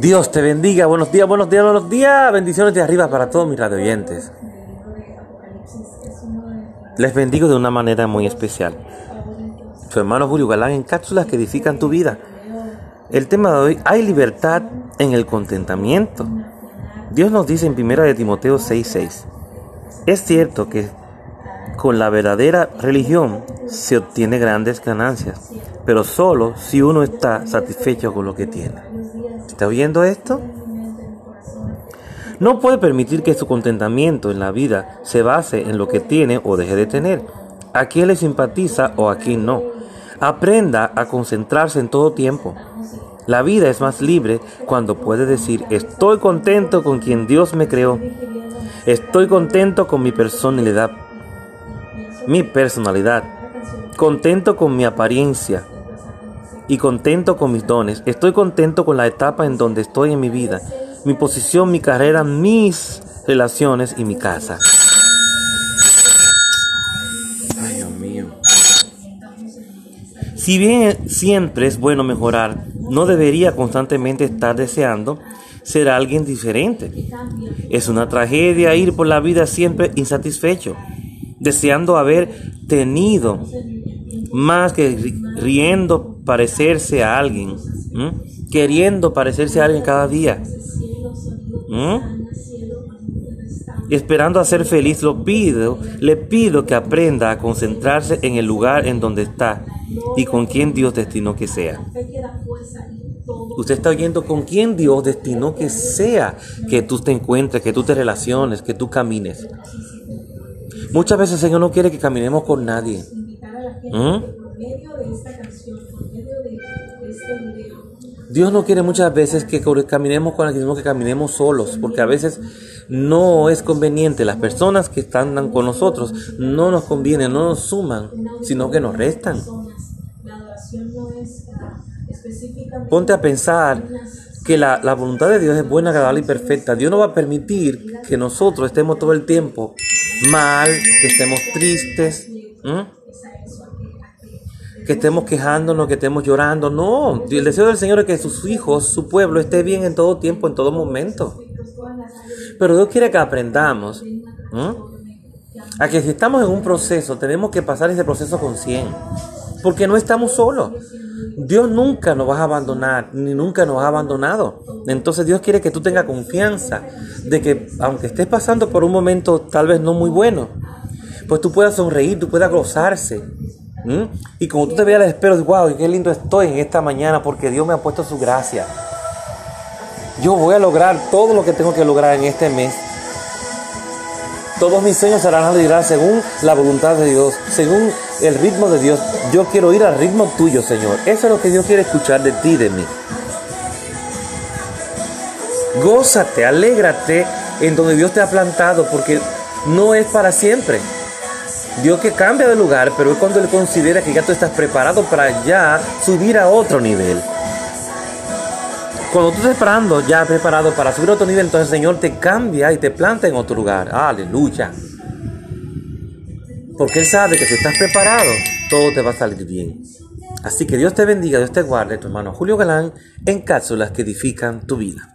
Dios te bendiga. Buenos días, buenos días, buenos días. Bendiciones de arriba para todos mis radioyentes. Les bendigo de una manera muy especial. Su hermano Julio Galán en cápsulas que edifican tu vida. El tema de hoy, hay libertad en el contentamiento. Dios nos dice en 1 de Timoteo 6:6. Es cierto que con la verdadera religión se obtiene grandes ganancias, pero solo si uno está satisfecho con lo que tiene. ¿Está oyendo esto? No puede permitir que su contentamiento en la vida se base en lo que tiene o deje de tener, a quién le simpatiza o a quién no. Aprenda a concentrarse en todo tiempo. La vida es más libre cuando puede decir, estoy contento con quien Dios me creó. Estoy contento con mi personalidad. Mi personalidad. Contento con mi apariencia y contento con mis dones. Estoy contento con la etapa en donde estoy en mi vida, mi posición, mi carrera, mis relaciones y mi casa. Ay, Dios mío. Si bien siempre es bueno mejorar, no debería constantemente estar deseando ser alguien diferente. Es una tragedia ir por la vida siempre insatisfecho, deseando haber tenido más que riendo parecerse a alguien, queriendo parecerse a alguien cada día, esperando a ser feliz, lo pido, le pido que aprenda a concentrarse en el lugar en donde está y con quien Dios destinó que sea. Usted está oyendo con quién Dios destinó que sea que tú te encuentres, que tú te relaciones, que tú camines. Muchas veces el Señor no quiere que caminemos con nadie. ¿Mm? Dios no quiere muchas veces que caminemos con alguien, que caminemos solos, porque a veces no es conveniente. Las personas que están con nosotros no nos convienen, no nos suman, sino que nos restan. Ponte a pensar que la, voluntad de Dios es buena, agradable y perfecta. Dios no va a permitir que nosotros estemos todo el tiempo mal, que estemos tristes que estemos quejándonos, que estemos llorando. No, el deseo del Señor es que sus hijos, su pueblo, esté bien en todo tiempo, en todo momento. Pero Dios quiere que aprendamos a que si estamos en un proceso, tenemos que pasar ese proceso con 100. Porque no estamos solos. Dios nunca nos va a abandonar, ni nunca nos ha abandonado. Entonces Dios quiere que tú tengas confianza de que aunque estés pasando por un momento tal vez no muy bueno, pues tú puedas sonreír, tú puedas gozarse, ¿Mm? Y como tú te veas al espejo, wow, qué lindo estoy en esta mañana porque Dios me ha puesto su gracia. Yo voy a lograr todo lo que tengo que lograr en este mes. Todos mis sueños serán realidad según la voluntad de Dios, según el ritmo de Dios. Yo quiero ir al ritmo tuyo, Señor. Eso es lo que Dios quiere escuchar de ti, de mí. Gózate, alégrate en donde Dios te ha plantado, porque no es para siempre. Dios que cambia de lugar, pero es cuando Él considera que ya tú estás preparado para ya subir a otro nivel. Cuando tú estás esperando, ya preparado para subir a otro nivel, entonces el Señor te cambia y te planta en otro lugar. Aleluya. Porque Él sabe que si estás preparado, todo te va a salir bien. Así que Dios te bendiga, Dios te guarde, tu hermano Julio Galán, en cápsulas que edifican tu vida.